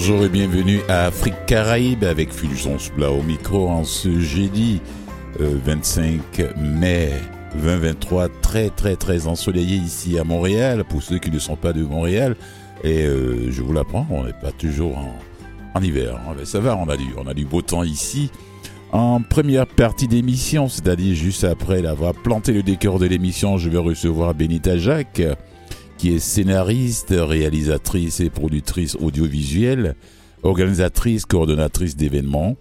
Bonjour et bienvenue à Afrique Caraïbe avec Fulgence Bla au micro en ce jeudi 25 euh, mai 2023, très très très ensoleillé ici à Montréal, pour ceux qui ne sont pas de Montréal. Et euh, je vous l'apprends, on n'est pas toujours en, hiver. Hein. ça va, on a, du, on a du beau temps ici. En première partie d'émission, c'est-à-dire juste après avoir planté le décor de l'émission, je vais recevoir Benita Jacques qui est scénariste, réalisatrice et productrice audiovisuelle, organisatrice, coordonnatrice d'événements.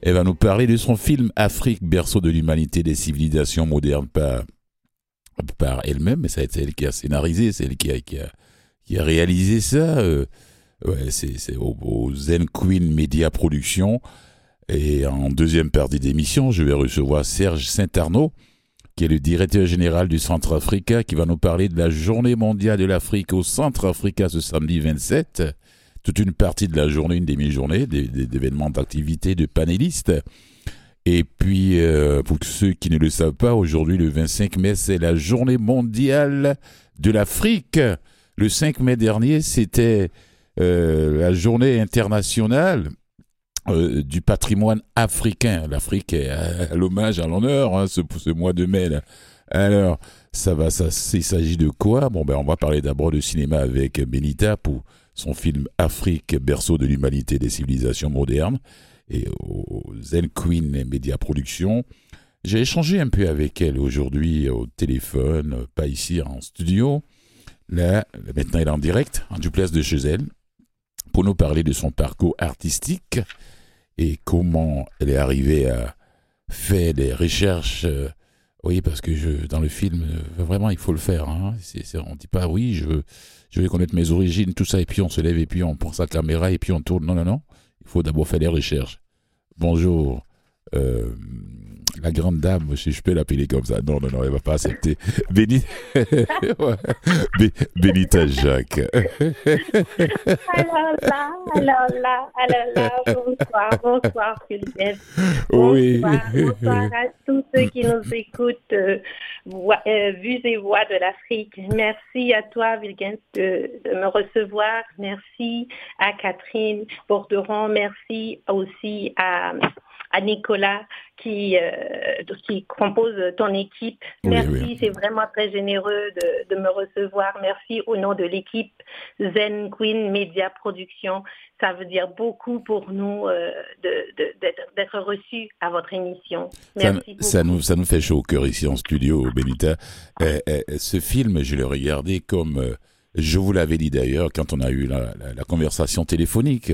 Elle va nous parler de son film Afrique, berceau de l'humanité des civilisations modernes par, par elle-même, mais ça a été elle qui a scénarisé, c'est elle qui a, qui a, réalisé ça. Euh, ouais, c'est au, au, Zen Queen Media Production. Et en deuxième partie d'émission, je vais recevoir Serge Saint-Arnaud, qui est le directeur général du Centre Africa, qui va nous parler de la journée mondiale de l'Afrique au Centre Africa ce samedi 27. Toute une partie de la journée, une demi-journée, d'événements d'activités, de panélistes. Et puis, euh, pour ceux qui ne le savent pas, aujourd'hui, le 25 mai, c'est la journée mondiale de l'Afrique. Le 5 mai dernier, c'était euh, la journée internationale euh, du patrimoine africain. L'Afrique est à, l'hommage, à l'honneur, hein, ce, ce, mois de mai. Alors, ça va, ça, il s'agit de quoi? Bon, ben, on va parler d'abord de cinéma avec Benita pour son film Afrique, berceau de l'humanité des civilisations modernes, et aux Zen Queen Media Productions. J'ai échangé un peu avec elle aujourd'hui au téléphone, pas ici en studio. Là, maintenant, elle est en direct, en duplex de chez elle, pour nous parler de son parcours artistique et comment elle est arrivée à faire des recherches. Euh, oui, parce que je, dans le film, euh, vraiment, il faut le faire. Hein. on ne dit pas oui, je veux, connaître mes origines, tout ça, et puis on se lève, et puis on prend sa caméra, et puis on tourne. Non, non, non. Il faut d'abord faire des recherches. Bonjour. Euh, la grande dame, si je peux l'appeler comme ça. Non, non, non, elle va pas accepter. Béni... Bénita Jacques. alors là, alors là, alors là, bonsoir, bonsoir Philippe. Oui. Bonsoir, à tous ceux qui nous écoutent, euh, euh, vues et voix de l'Afrique. Merci à toi, Vilgens, de, de, me recevoir. Merci à Catherine Borderon. Merci aussi à à Nicolas qui, euh, qui compose ton équipe. Merci, c'est vraiment très généreux de, de, me recevoir. Merci au nom de l'équipe Zen Queen Media Production. Ça veut dire beaucoup pour nous euh, d'être reçus à votre émission. Merci ça, ça, nous, ça nous fait chaud au cœur ici en studio, Benita. Euh, ce film, je l'ai regardé comme, je vous l'avais dit d'ailleurs quand on a eu la, la conversation téléphonique.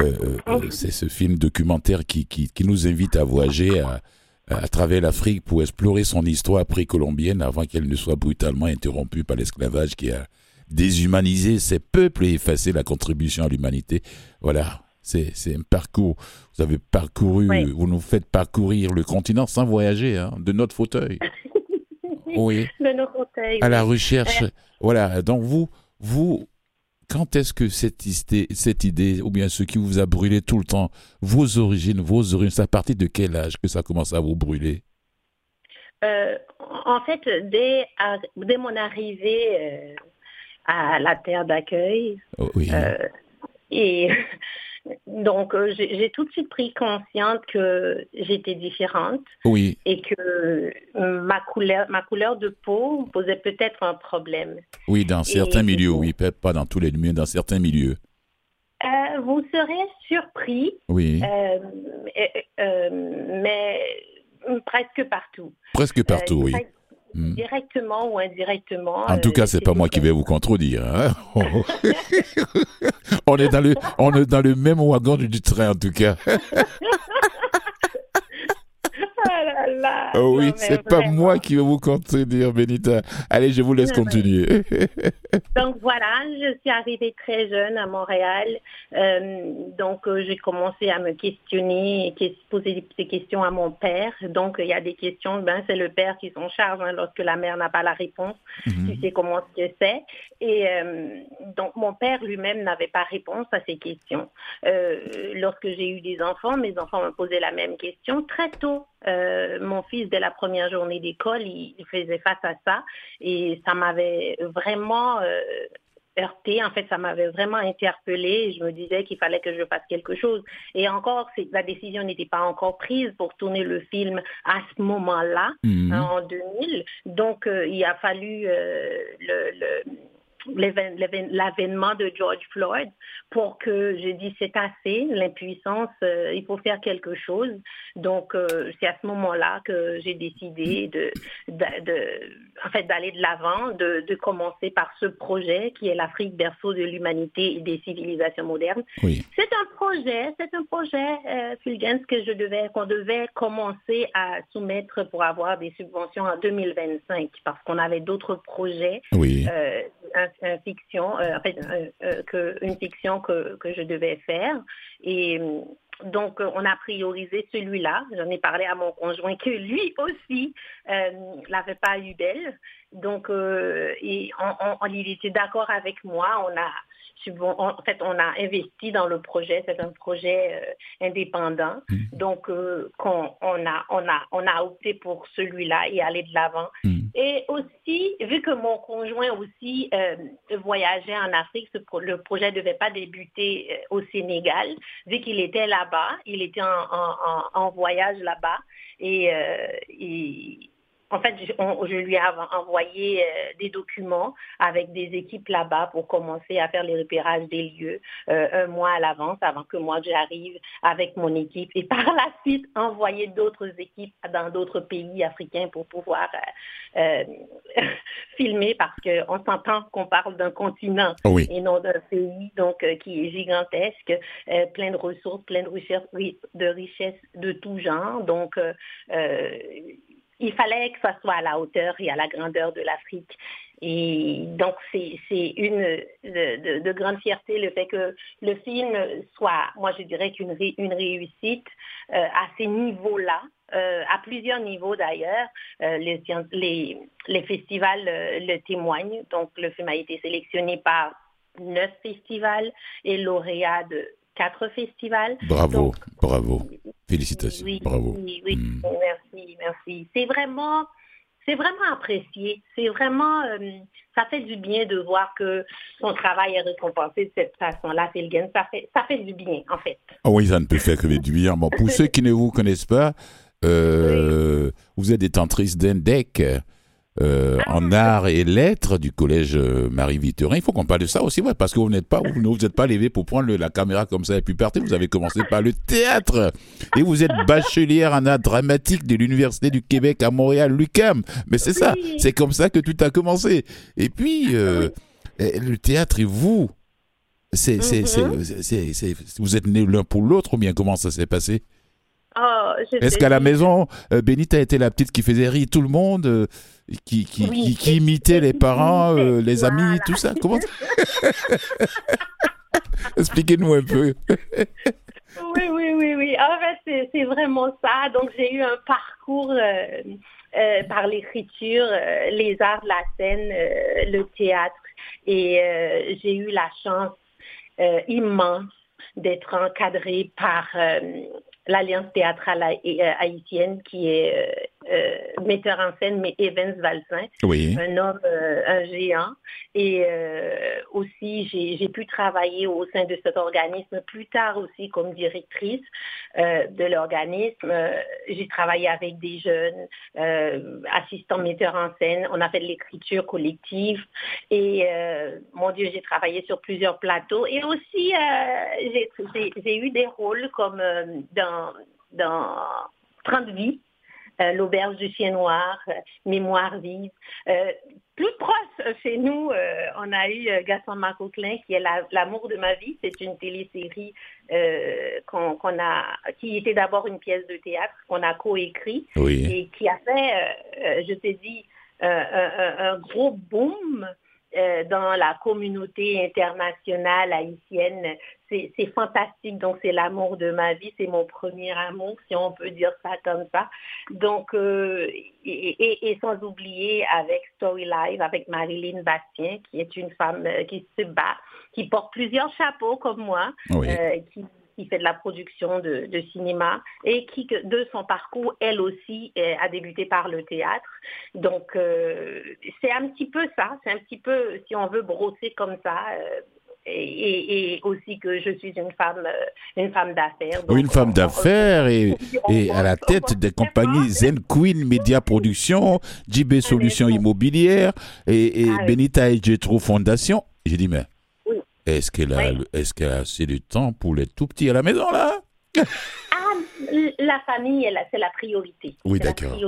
Euh, euh, euh, c'est ce film documentaire qui, qui, qui, nous invite à voyager à, à travers l'Afrique pour explorer son histoire précolombienne avant qu'elle ne soit brutalement interrompue par l'esclavage qui a déshumanisé ces peuples et effacé la contribution à l'humanité. Voilà, c'est un parcours. Vous avez parcouru, vous nous faites parcourir le continent sans voyager, hein, de notre fauteuil. oui. De nos fauteuils. À la recherche. Voilà, donc vous, vous, quand est-ce que cette idée, cette idée, ou bien ce qui vous a brûlé tout le temps, vos origines, vos origines, c'est à partir de quel âge que ça commence à vous brûler? Euh, En fait, dès, dès mon arrivée euh, à la terre d'accueil, oh, oui. euh, et donc, euh, j'ai tout de suite pris conscience que j'étais différente. Oui. Et que ma couleur, ma couleur de peau posait peut-être un problème. Oui, dans certains milieux, oui, peut-être pas dans tous les milieux, dans certains milieux. Euh, vous serez surpris. Oui. Euh, euh, mais presque partout. Presque partout, oui. Hmm. Directement ou indirectement. En tout cas, c'est pas moi qui vais vous contredire. Hein on est dans le, on est dans le même wagon du train en tout cas. Oh oui, c'est pas moi qui vais vous contredire, Benita. Allez, je vous laisse continuer. donc voilà, je suis arrivée très jeune à Montréal. Euh, donc euh, j'ai commencé à me questionner et poser des questions à mon père. Donc il y a des questions, ben c'est le père qui s'en charge hein, lorsque la mère n'a pas la réponse. Mhm. Tu sais comment c'est. Et euh, donc mon père lui-même n'avait pas réponse à ces questions. lorsque j'ai eu des enfants, mes enfants me posaient la même question très tôt. Euh, mon fils, dès la première journée d'école, il, faisait face à ça et ça m'avait vraiment euh, heurté. En fait, ça m'avait vraiment interpellée. Je me disais qu'il fallait que je fasse quelque chose. Et encore, la décision n'était pas encore prise pour tourner le film à ce moment-là, mhm. en 2000. Donc, il a fallu le l'avènement de George Floyd pour que j'ai dit c'est assez, l'impuissance, euh, il faut faire quelque chose. Donc euh, c'est à ce moment-là que j'ai décidé de, de, en fait d'aller de l'avant, de, de, commencer par ce projet qui est l'Afrique berceau de l'humanité et des civilisations modernes. Oui. C'est un projet, c'est un projet euh, Fulgens que je devais qu'on devait commencer à soumettre pour avoir des subventions en 2025 parce qu'on avait d'autres projets. Oui. Euh, fiction, euh, euh, euh, que, une fiction que, que, je devais faire. Et donc, on a priorisé celui-là. J'en ai parlé à mon conjoint que lui aussi euh, l'avait pas eu belle. Donc, et il était d'accord avec moi. On a en fait, on a investi dans le projet. C'est un projet euh, indépendant. Mm. Donc, euh, on, a, on, a, on a opté pour celui-là et aller de l'avant. Mm. Et aussi, vu que mon conjoint aussi euh, voyageait en Afrique, le projet ne devait pas débuter au Sénégal. Vu qu'il était là-bas, il était en, en voyage là-bas. Et, et en fait, je, lui ai envoyé euh, des documents avec des équipes là-bas pour commencer à faire les repérages des lieux euh, un mois à l'avance avant que moi j'arrive avec mon équipe et par la suite envoyer d'autres équipes dans d'autres pays africains pour pouvoir euh, filmer parce qu'on s'entend qu'on parle d'un continent et non d'un pays donc qui est gigantesque, plein de ressources, plein de richesses, de richesses de tout genre. Donc il fallait que ça soit à la hauteur et à la grandeur de l'Afrique. Et donc, c'est une de, de, grande fierté le fait que le film soit, moi je dirais qu'une une réussite euh, à ces niveaux-là, euh, à plusieurs niveaux d'ailleurs. Euh, les, les, festivals le témoignent. Donc, le film a été sélectionné par neuf festivals et lauréat de quatre festivals. Bravo, bravo. Félicitations. Oui, bravo. Oui, oui. Hmm. merci, merci. C'est vraiment, c'est vraiment apprécié. C'est vraiment, euh, ça fait du bien de voir que son travail est récompensé de cette façon-là, Ça fait, ça fait du bien, en fait. Oh oui, ça ne peut faire que du bien. Bon, pour ceux qui ne vous connaissent pas, euh, vous êtes détentrice d'un deck. Euh, ah. en art et lettres du collège euh, Marie-Victorin. Il faut qu'on parle de ça aussi, ouais, parce que vous n'êtes pas, vous ne vous êtes pas levé pour prendre la caméra comme ça et puis partir. Vous avez commencé par le théâtre et vous êtes bachelière en art dramatique de l'Université du Québec à Montréal, l'UQAM. Mais c'est ça, c'est comme ça que tout a commencé. Et puis, euh, le théâtre et vous, c'est, mm-hmm. vous êtes nés l'un pour l'autre ou bien comment ça s'est passé? Oh, Est-ce qu'à la maison, euh, Bénite a été la petite qui faisait rire tout le monde, euh, qui, qui, qui, imitait les parents, euh, les amis, tout ça? Comment Expliquez-nous un peu. oui, oui, oui, oui. En fait, c'est vraiment ça. Donc, j'ai eu un parcours par l'écriture, les arts de la scène, le théâtre. Et j'ai eu la chance immense d'être encadrée par l'Alliance théâtrale euh, haïtienne qui est euh, euh, metteur en scène, mais Evans Valsin, un homme, euh, un géant. Et euh, aussi, j'ai pu travailler au sein de cet organisme plus tard aussi comme directrice de l'organisme. j'ai travaillé avec des jeunes, assistants metteurs en scène. On a fait de l'écriture collective. Et mon Dieu, j'ai travaillé sur plusieurs plateaux. Et aussi, j'ai eu des rôles comme dans, dans 30 vies euh, l'auberge du chien noir, euh, Mémoire vive. Euh, plus proche chez nous, on a eu Gaston Marcoquelin qui est L'amour de ma vie. C'est une télésérie qu'on a, qui était d'abord une pièce de théâtre qu'on a coécrit et qui a fait, je te dis, un, gros boom dans la communauté internationale haïtienne. C'est fantastique. Donc, c'est l'amour de ma vie. C'est mon premier amour, si on peut dire ça comme ça. Donc, euh, et, et, sans oublier avec Story Live, avec Marilyn Bastien, qui est une femme euh, qui se bat, qui porte plusieurs chapeaux comme moi, qui qui fait de la production de, cinéma et qui, de son parcours, elle aussi, a débuté par le théâtre. Donc, c'est un petit peu ça, c'est un petit peu, si on veut brosser comme ça, et, aussi que je suis une femme, euh, une femme d'affaires. Une femme d'affaires et, et à la tête des compagnies Zen Queen Media Production, JB Solutions Immobilières et, et ah Benita et Jetro Fondation. J'ai dit, mais est-ce qu'elle a, est-ce qu'elle a assez de temps pour les tout petits à la maison là? la famille, c'est la priorité. Oui, d'accord.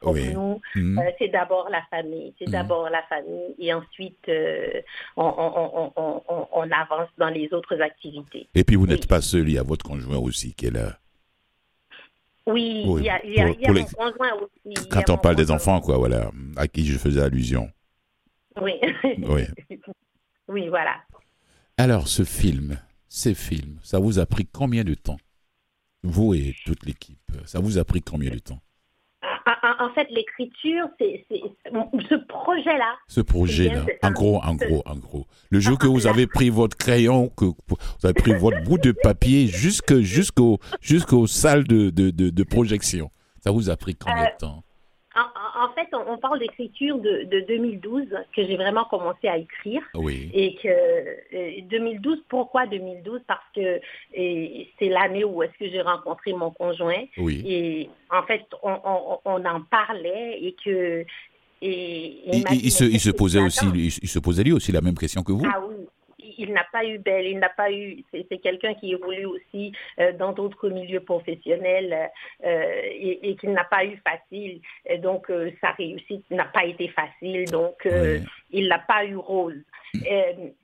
pour nous. Mhm. Euh, c'est d'abord la famille. C'est mhm. d'abord la famille. Et ensuite, euh, on, avance dans les autres activités. Et puis, vous n'êtes pas seul. Il y a votre conjoint aussi qui est là. Oui, il y a, mon conjoint aussi. Quand on parle des enfants, quoi, voilà, à qui je faisais allusion. Oui. oui. oui, voilà. Alors, ce film, ces films, ça vous a pris combien de temps? Vous et toute l'équipe, ça vous a pris combien de temps? En fait, l'écriture, c'est ce projet-là. Ce projet-là, en gros, en gros, en gros. Le jour que vous avez pris votre crayon, que vous avez pris votre bout de papier jusqu'au jusqu'aux salles de, de, de, projection, ça vous a pris combien de euh, temps? En, fait, on, parle d'écriture de, 2012 que j'ai vraiment commencé à écrire. Oui. Et que 2012, euh, pourquoi 2012 Parce que c'est l'année où est-ce que j'ai rencontré mon conjoint. Oui. Et en fait, on, en parlait et que et, il, se, il se posait aussi, il se posait lui aussi la même question que vous. Ah oui, il n'a pas eu belle, il n'a pas eu. C'est quelqu'un qui évolue aussi euh, dans d'autres milieux professionnels euh, et, qu'il n'a pas eu facile. Et donc euh, sa réussite n'a pas été facile, donc il n'a pas eu rose.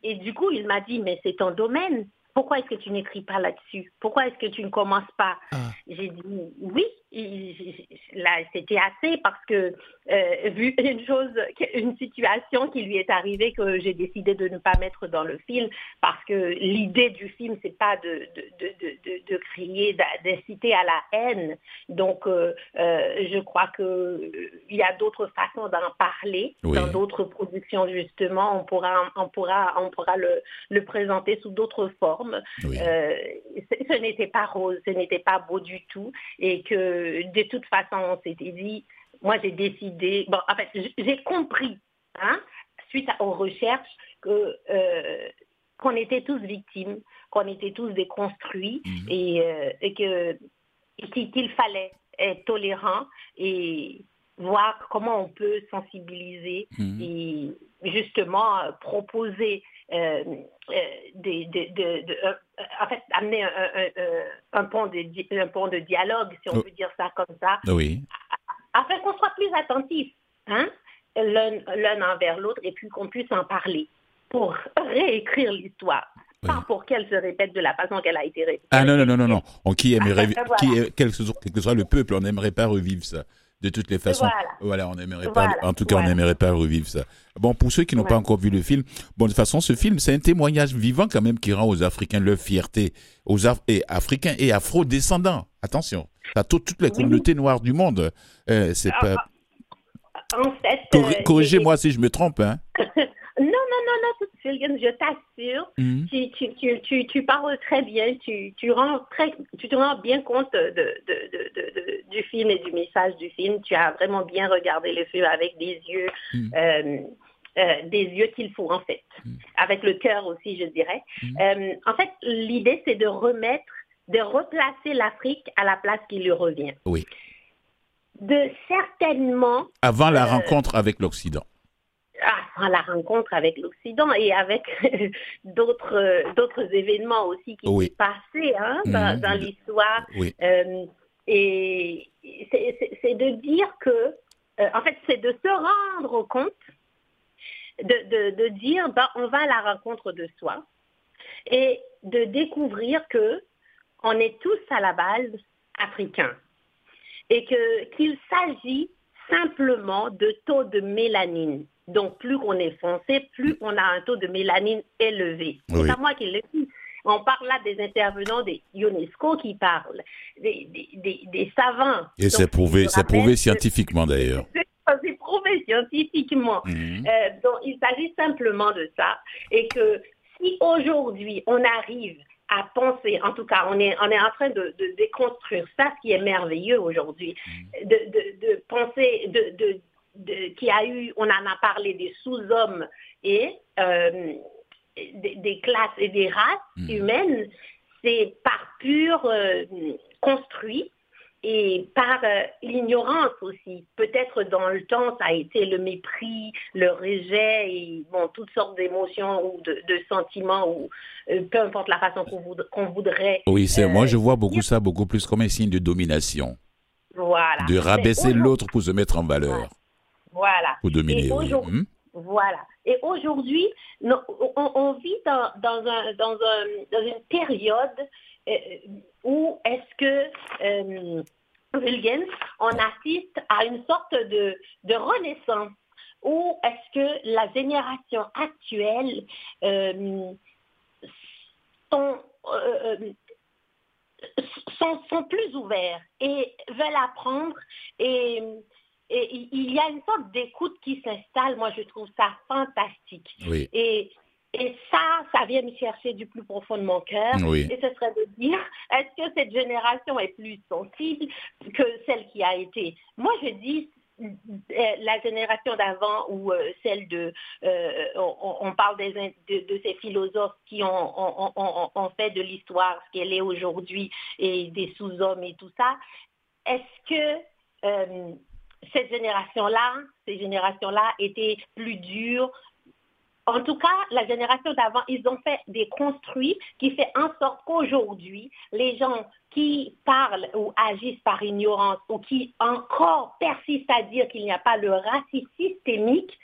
Et du coup, il m'a dit mais c'est ton domaine. Pourquoi est-ce que tu n'écris pas là-dessus? Pourquoi est-ce que tu ne commences pas? Ah. J'ai dit oui, c'était assez parce que, euh, vu une chose, une situation qui lui est arrivée que j'ai décidé de ne pas mettre dans le film parce que l'idée du film, c'est pas de, de, de, de, crier, d'inciter à la haine. Donc, euh, euh, je crois qu'il y a d'autres façons d'en parler dans d'autres productions, justement. On pourra, on pourra, on pourra le, le présenter sous d'autres formes. ce n'était pas rose, ce n'était pas beau du tout et que de toute façon, on s'était dit, moi j'ai décidé, bon, en fait, j'ai compris, hein, suite aux recherches, que euh, qu'on était tous victimes, qu'on était tous déconstruits mhm. et, euh, et que qu'il fallait être tolérant et voir comment on peut sensibiliser mhm. et justement euh, proposer euh, euh, des, de, en fait, amener un, un, pont de, un pont de dialogue, si on oh. peut dire ça comme ça, oui. afin qu'on soit plus attentifs, hein, l'un envers l'autre, et puis qu'on puisse en parler pour réécrire l'histoire. Pas pour qu'elle se répète de la façon qu'elle a été répétée. Ah non, non, non, non, non. On, qui aimerait, qui, quel que soit le peuple, on n'aimerait pas revivre ça de toutes les façons. Voilà, on n'aimerait pas, en tout cas, on n'aimerait pas revivre ça. Bon, pour ceux qui n'ont pas encore vu le film, bon, de toute façon, ce film, c'est un témoignage vivant quand même qui rend aux Africains leur fierté, aux et Africains et Afro-descendants. Attention, à toutes les communautés noires du monde. Euh, c'est ah, pas. Ah, en fait, euh, corrigez-moi si je me trompe, hein. non, non, non, non, je t'assure, mhm. tu, tu, tu, tu, parles très bien, tu, tu, rends très, tu te rends bien compte de, de, de, du film et du message du film. Tu as vraiment bien regardé le film avec des yeux. Mhm. Euh, euh, des yeux qu'il faut en fait, mhm. avec le cœur aussi je dirais. Euh, en fait, l'idée c'est de remettre, de replacer l'Afrique à la place qui lui revient. Oui. De certainement. Avant la rencontre avec l'Occident à la rencontre avec l'Occident et avec d'autres d'autres événements aussi qui sont passés hein, dans, mhm. l'histoire. Euh, et c'est de dire que, euh, en fait, c'est de se rendre compte, de, de, dire, ben, on va à la rencontre de soi et de découvrir que on est tous à la base africains et que qu'il s'agit simplement de taux de mélanine. Donc, plus on est foncé, plus on a un taux de mélanine élevé. C'est pas moi qui le dis. On parle là des intervenants des UNESCO qui parlent, des, des, savants. Et c'est prouvé, c'est prouvé scientifiquement d'ailleurs. C'est prouvé scientifiquement. Mhm. Euh, donc, il s'agit simplement de ça. Et que si aujourd'hui on arrive à penser, en tout cas, on est, on est en train de, déconstruire ça, ce qui est merveilleux aujourd'hui, mm. de, penser, de, qu'il y a eu, on en a parlé des sous-hommes et euh, des, classes et des races mm. humaines, c'est par pur euh, construit et par euh, l'ignorance aussi. Peut-être dans le temps, ça a été le mépris, le rejet, et bon, toutes sortes d'émotions ou de, sentiments, ou euh, peu importe la façon qu'on voudrait. Oui, c'est moi je vois beaucoup ça beaucoup plus comme un signe de domination. Voilà. De rabaisser l'autre pour se mettre en valeur. Voilà. Dominer. Hmm? Voilà. Et aujourd'hui, on, vit dans, dans, un, dans, un, dans une période euh, où est-ce que euh, on assiste à une sorte de, de renaissance où est-ce que la génération actuelle euh, sont, sont, sont, plus ouverts et veulent apprendre et et il y a une sorte d'écoute qui s'installe. Moi, je trouve ça fantastique. Et, et ça, ça vient me chercher du plus profond de mon cœur. Et ce serait de dire, est-ce que cette génération est plus sensible que celle qui a été? Moi, je dis, euh, la génération d'avant ou euh, celle de, euh, on, parle des, de, ces philosophes qui ont, ont fait de l'histoire ce qu'elle est aujourd'hui et des sous-hommes et tout ça. Est-ce que cette génération-là, ces générations-là étaient plus dures. En tout cas, la génération d'avant, ils ont fait des construits qui fait en sorte qu'aujourd'hui, les gens qui parlent ou agissent par ignorance ou qui encore persistent à dire qu'il n'y a pas le racisme systémique,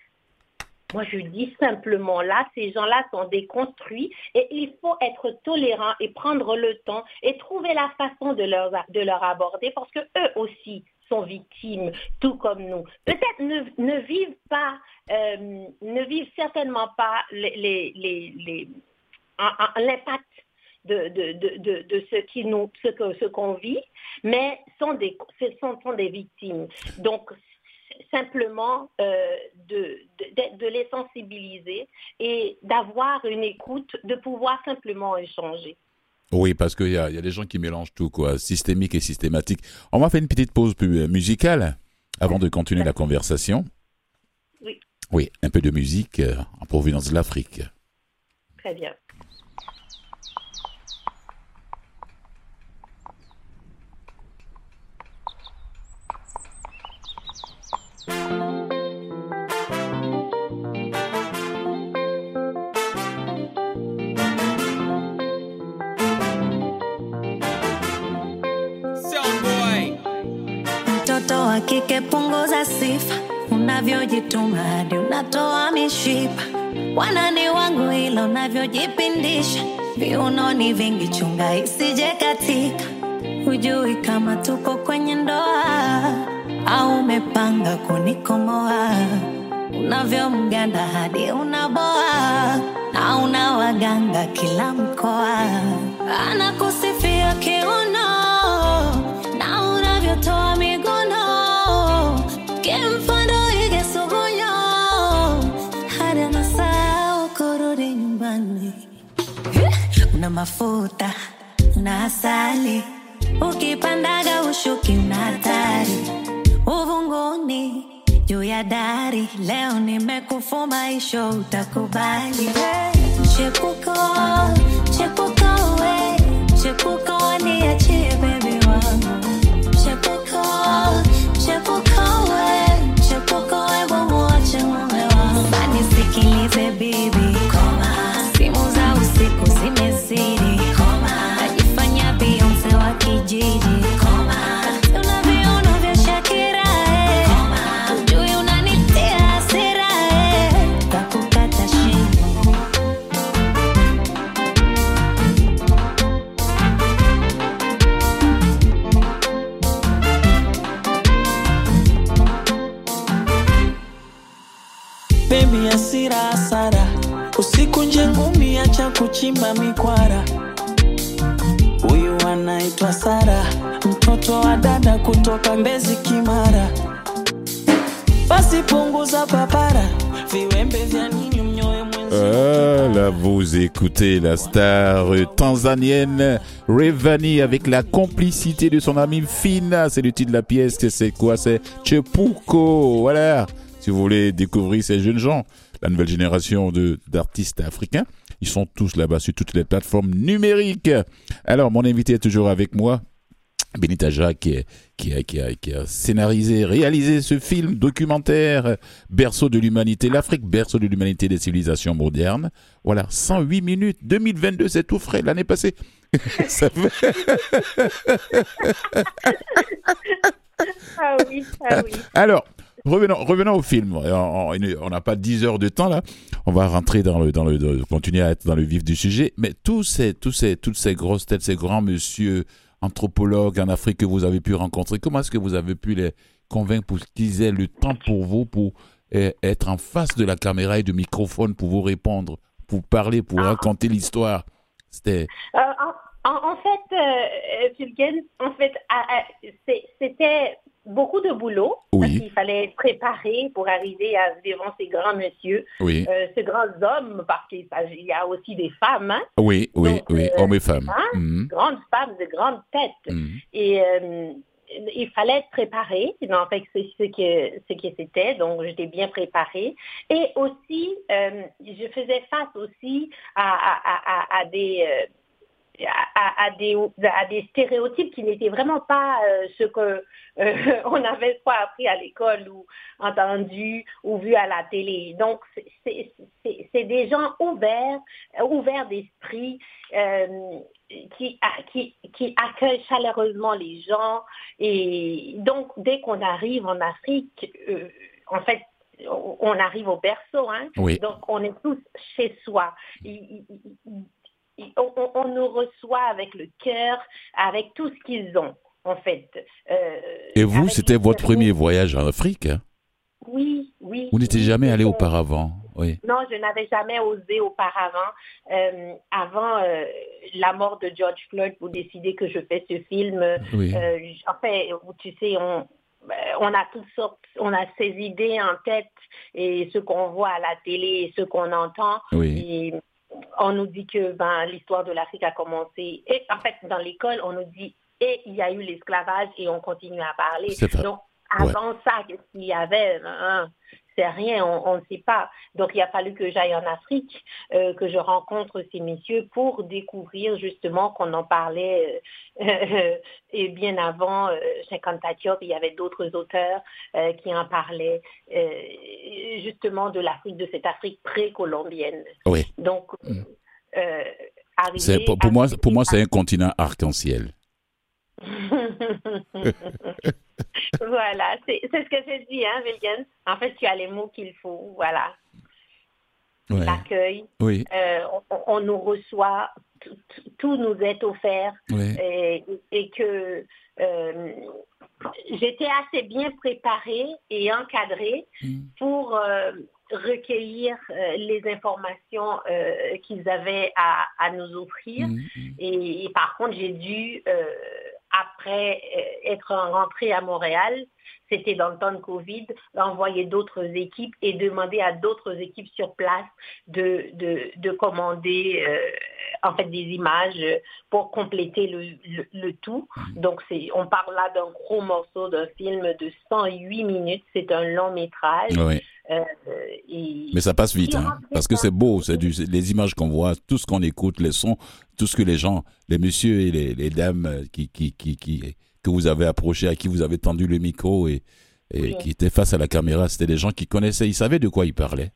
moi, je dis simplement là, ces gens-là sont déconstruits et il faut être tolérant et prendre le temps et trouver la façon de leur, de leur aborder parce que eux aussi sont victimes, tout comme nous. Peut-être ne, vivent pas, euh, ne vivent certainement pas l'impact de, ce ce ce qu'on vit, mais sont des, sont, sont des victimes. Donc, simplement euh, de, les sensibiliser et d'avoir une écoute, de pouvoir simplement échanger. Oui, parce qu'il y a, y a des gens qui mélangent tout, quoi, systémique et systématique. On va faire une petite pause euh, musicale avant de continuer la conversation. Oui. Oui, un peu de musique euh, en provenance de l'Afrique. Très bien. Kike punguza sifa, unavyojituma hadi unatoa mishipa. Wanani wangu ila unavyojipindisha, viunoni vingi, chunga isije katika. Hujui kama tuko kwenye ndoa au umepanga kunikomoa. Unavyomganda hadi unaboa, na unawaganga kila mkoa, anakusifia kiuno na unavyotoa miguno Una mafuta na asali, ukipandaga ushuki na hatari. Uvunguni juu ya dari. Leo nimekufuma isho, utakubali. Chepuko chepuko Ah, là, vous écoutez la star tanzanienne Revani avec la complicité de son ami Fina. C'est le titre de la pièce. C'est quoi? C'est Chepuko. Voilà. Si vous voulez découvrir ces jeunes gens, la nouvelle génération de d'artistes africains, ils sont tous là-bas sur toutes les plateformes numériques. Alors, mon invité est toujours avec moi. Benita Jacques qui, qui, a, qui, a, qui, a, scénarisé, réalisé ce film documentaire Berceau de l'humanité, l'Afrique, berceau de l'humanité des civilisations modernes. Voilà, 108 minutes, 2022, c'est tout frais, l'année passée. Ça fait... ah oui, ah oui. Alors, revenons, revenons au film. On n'a pas 10 heures de temps là. On va rentrer dans le, dans le, continuer à être dans le vif du sujet. Mais tous ces, tous ces, toutes ces grosses têtes, ces grands monsieur anthropologues en Afrique que vous avez pu rencontrer, comment est-ce que vous avez pu les convaincre pour qu'ils aient le temps pour vous, pour eh, être en face de la caméra et du microphone pour vous répondre, pour parler, pour ah. raconter l'histoire? C'était. Euh, en, en, fait, euh, Fulgen, en fait, c'était beaucoup de boulot. Oui. Parce qu'il fallait être préparé pour arriver à devant ces grands messieurs, oui. euh, ces grands hommes, parce qu'il y a aussi des femmes. Hein. Oui, oui, Donc, oui, euh, hommes et femmes. Hein, mm. Grandes femmes de grandes têtes. Mm. Et euh, il fallait être préparé. En fait, c'est ce que ce que c'était. Donc, j'étais bien préparée. Et aussi, je faisais face aussi à, à, à, à des à, à, des, à des stéréotypes qui n'étaient vraiment pas euh, ce que euh, on avait soit appris à l'école ou entendu ou vu à la télé. Donc, c'est des gens ouverts, ouverts d'esprit, euh, qui, qui, qui accueillent chaleureusement les gens. Et donc, dès qu'on arrive en Afrique, en fait, on arrive au berceau, hein? Oui. donc on est tous chez soi. Il, on, on, nous reçoit avec le cœur, avec tout ce qu'ils ont, en fait. Euh, Et vous, c'était votre premier voyage en Afrique hein? Oui, oui. Vous n'étiez jamais allé auparavant oui. Non, je n'avais jamais osé auparavant. Euh, avant euh, la mort de George Floyd, pour décider que je fais ce film, oui. euh, en fait, tu sais, on, on a toutes sortes, on a ces idées en tête et ce qu'on voit à la télé et ce qu'on entend. Oui. Et, on nous dit que ben, l'histoire de l'Afrique a commencé. Et en fait, dans l'école, on nous dit et il y a eu l'esclavage et on continue à parler. Donc, avant ouais. ça, qu'est-ce qu'il y avait hein, C'est rien, on ne sait pas. Donc, il a fallu que j'aille en Afrique, euh, que je rencontre ces messieurs pour découvrir justement qu'on en parlait. Euh, et bien avant, 50 Diop, il y avait d'autres auteurs euh, qui en parlaient justement de l'Afrique, de cette Afrique précolombienne. Oui. Donc, pour, pour, moi, pour moi, c'est un continent arc-en-ciel. voilà, c'est ce que je dis, hein, Williams. En fait, tu as les mots qu'il faut, voilà. Ouais. L'accueil, oui. euh, on, on, nous reçoit, tout, tout nous est offert oui. et, et, que euh, j'étais assez bien préparée et encadrée mm. pour euh, recueillir euh, les informations euh, qu'ils avaient à, à, nous offrir. Mm. Et, et, par contre, j'ai dû, après être rentrée à Montréal, c'était dans le temps de Covid, envoyer d'autres équipes et demander à d'autres équipes sur place de, de, de commander euh, en fait des images pour compléter le, le, le tout. Donc c'est, on parle là d'un gros morceau d'un film de 108 minutes, c'est un long métrage. Oui. Euh, et... Mais ça passe vite, hein, parce que c'est beau, c'est les images qu'on voit, tout ce qu'on écoute, les sons, tout ce que les gens, les messieurs et les, les dames qui, qui, qui, qui que vous avez approché, à qui vous avez tendu le micro et, et oui. qui étaient face à la caméra, c'était des gens qui connaissaient, ils savaient de quoi ils parlaient.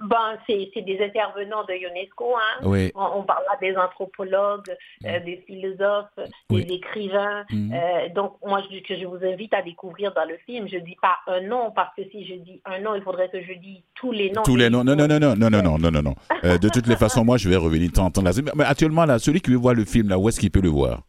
Ben, c'est des intervenants de UNESCO. Hein. Oui. On, on, parle là des anthropologues, mmh. euh, des philosophes, oui. des écrivains. Mmh. Euh, donc, moi, je, que je vous invite à découvrir dans le film. Je ne dis pas un nom, parce que si je dis un nom, il faudrait que je dise tous les noms. Tous les noms. Non, non, non, non, non, non, non, non, non, non. Euh, de toutes les façons, moi, je vais revenir t'entendre là. Mais actuellement, là, celui qui veut voir le film, là, où est-ce qu'il peut le voir?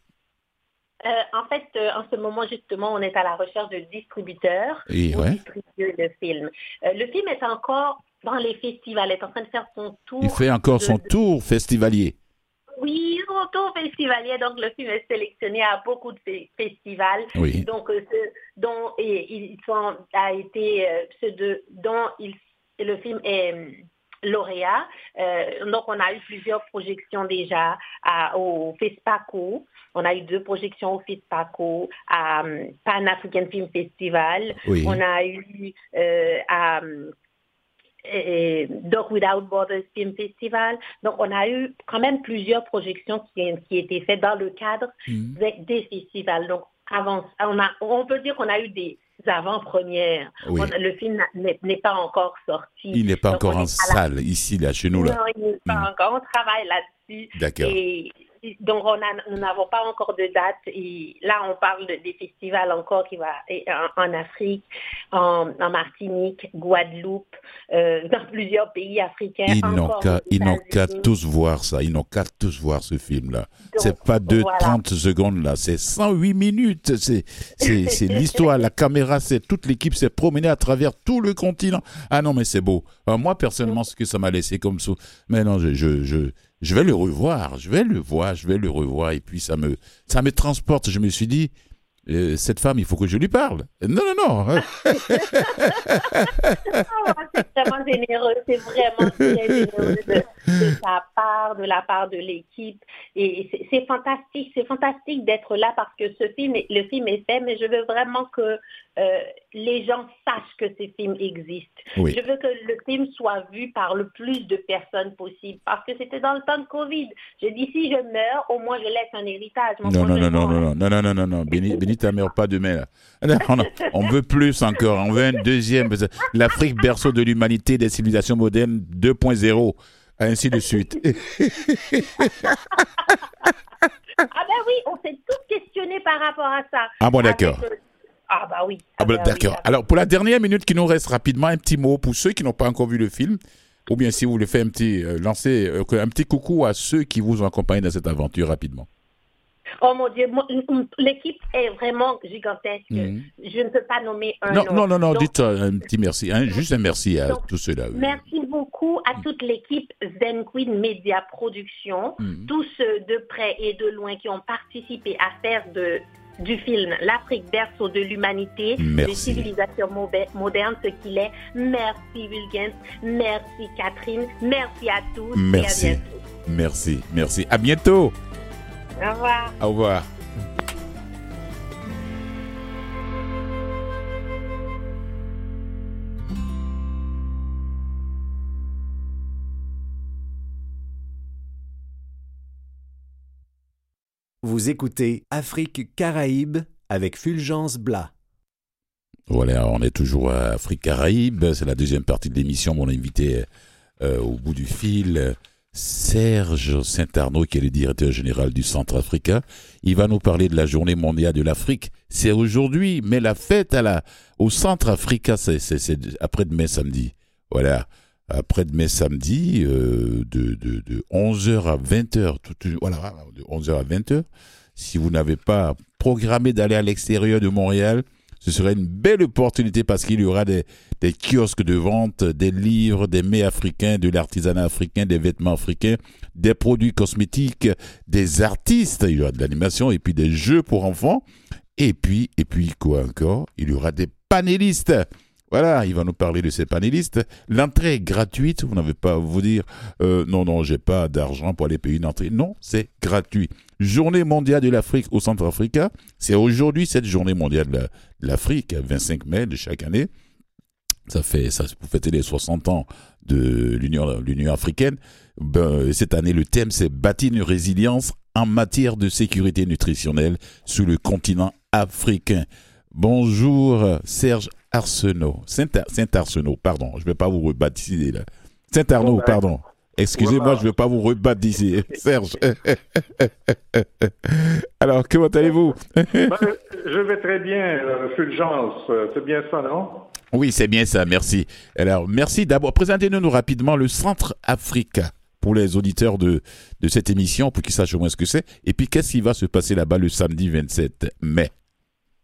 Euh, en fait, euh, en ce moment, justement, on est à la recherche de distributeurs Et pour ouais. distribuer le film. Euh, le film est encore dans les festivals, est en train de faire son tour. Il fait encore de... son tour festivalier. Oui, son tour festivalier. Donc, le film est sélectionné à beaucoup de festivals. Oui. Donc, ce dont et, ils sont, a été, ce de, dont il, le film est lauréats. Euh, donc, on a eu plusieurs projections déjà à, au FESPACO. On a eu deux projections au FESPACO, à um, Pan African Film Festival. Oui. On a eu euh, à euh, Dog Without Borders Film Festival. Donc, on a eu quand même plusieurs projections qui, qui étaient faites dans le cadre Mhm. des, des festivals. Donc, avant, on, a, on peut dire qu'on a eu des avant-premières. Oui. Le film n'est pas encore sorti. Il n'est pas Donc, encore en la- salle, ici, là, chez nous, là. Non, il n'est pas Mhm. encore. On travaille là-dessus. D'accord. Et donc, on a- nous n'avons pas encore de date. Et là, on parle de- des festivals encore qui va en, en Afrique, en, en Martinique, Guadeloupe, euh, dans plusieurs pays africains. Ils n'ont qu'à tous voir ça. Ils n'ont qu'à tous voir ce film-là. C'est pas de voilà. 30 secondes là, c'est 108 minutes. C'est l'histoire. La caméra, c'est toute l'équipe s'est promenée à travers tout le continent. Ah non, mais c'est beau. Alors, moi personnellement, ce que ça m'a laissé comme ça. Mais non, je, je je je vais le revoir. Je vais le voir. Je vais le revoir et puis ça me ça me transporte. Je me suis dit. Euh, cette femme, il faut que je lui parle. Non, non, non. Ah, c'est vraiment généreux, c'est vraiment très généreux de, de sa part, de la part de l'équipe. Et c'est- c'est fantastique, c'est fantastique d'être là parce que ce film, est- le film est fait, mais je veux vraiment que euh, les gens sachent que ces films existent. Oui. Je veux que le film soit vu par le plus de personnes possible parce que c'était dans le temps de Covid. Je dis si je meurs, au moins je laisse un héritage. Mon Non, non, non, non, non, non, non, non, non, non, Béni ta mère pas demain. Là. On veut plus encore, on veut un deuxième. L'Afrique, berceau de l'humanité, des civilisations modernes 2.0, ainsi de suite. Ah ben oui, on s'est tous questionnés par rapport à ça. Ah bon, Avec, d'accord. euh, Ah bah oui. Ah ben, bah oui, d'accord. ah Alors, pour la dernière minute qui nous reste rapidement, un petit mot pour ceux qui n'ont pas encore vu le film, ou bien si vous voulez faire un petit, euh, lancer euh, un petit coucou à ceux qui vous ont accompagné dans cette aventure rapidement. Oh mon Dieu, l'équipe est vraiment gigantesque. Mhm. Je ne peux pas nommer un Non, nom. non, non, non, Donc, dites euh, un petit merci, hein, juste un merci à Donc, tous ceux-là. oui. Merci beaucoup à toute l'équipe Zen Queen Media Production, Mhm. tous ceux de près et de loin qui ont participé à faire de, du film L'Afrique berceau de l'humanité, de civilisation mobe- moderne, ce qu'il est. Merci Vulgens, merci Catherine, merci à tous. Merci. Et à bientôt. Merci, merci. À bientôt. Au revoir. Au revoir. Vous écoutez Afrique Caraïbes avec Fulgence Blas. Voilà, on est toujours à Afrique Caraïbes. C'est la deuxième partie de l'émission. Mon invité euh, au bout du fil, euh, Serge Saint-Arnaud, qui est le directeur général du Centre Africa. Il va nous parler de la journée mondiale de l'Afrique. C'est aujourd'hui, mais la fête à la, au Centre Africa, c'est, après-demain samedi. Voilà. Après-demain samedi, euh, de, de, de 11h à 20h. Tout, tout- voilà, de 11h à 20h. Si vous n'avez pas programmé d'aller à l'extérieur de Montréal, ce serait une belle opportunité parce qu'il y aura des, kiosques de vente, des livres, des mets africains, de l'artisanat africain, des vêtements africains, des produits cosmétiques, des artistes, il y aura de l'animation et puis des jeux pour enfants. Et puis, et puis quoi encore? Il y aura des panélistes. Voilà, il va nous parler de ces panélistes. L'entrée est gratuite. Vous n'avez pas à vous dire euh, non, non, j'ai pas d'argent pour aller payer une entrée. Non, c'est gratuit. Journée mondiale de l'Afrique au Centre-Africa. C'est aujourd'hui cette journée mondiale de la- de l'Afrique, 25 mai de chaque année. Ça fait, ça, pour fêter les 60 ans de l'Union, l'Union africaine. Ben, cette année, le thème, c'est bâtir une résilience en matière de sécurité nutritionnelle sur le continent africain. Bonjour, Serge Arsenault. Saint- Saint-Arsenault, pardon. Je ne vais pas vous rebaptiser là. Saint-Arnaud, pardon. Excusez-moi, voilà. je ne vais pas vous rebaptiser. Serge. Alors, comment allez-vous? Ben, je vais très bien, euh, Fulgence. euh, C'est bien ça, non? Oui, c'est bien ça, merci. Alors, merci d'abord. Présentez-nous rapidement le Centre Africa pour les auditeurs de, de cette émission, pour qu'ils sachent au moins ce que c'est. Et puis, qu'est-ce qui va se passer là-bas le samedi 27 mai?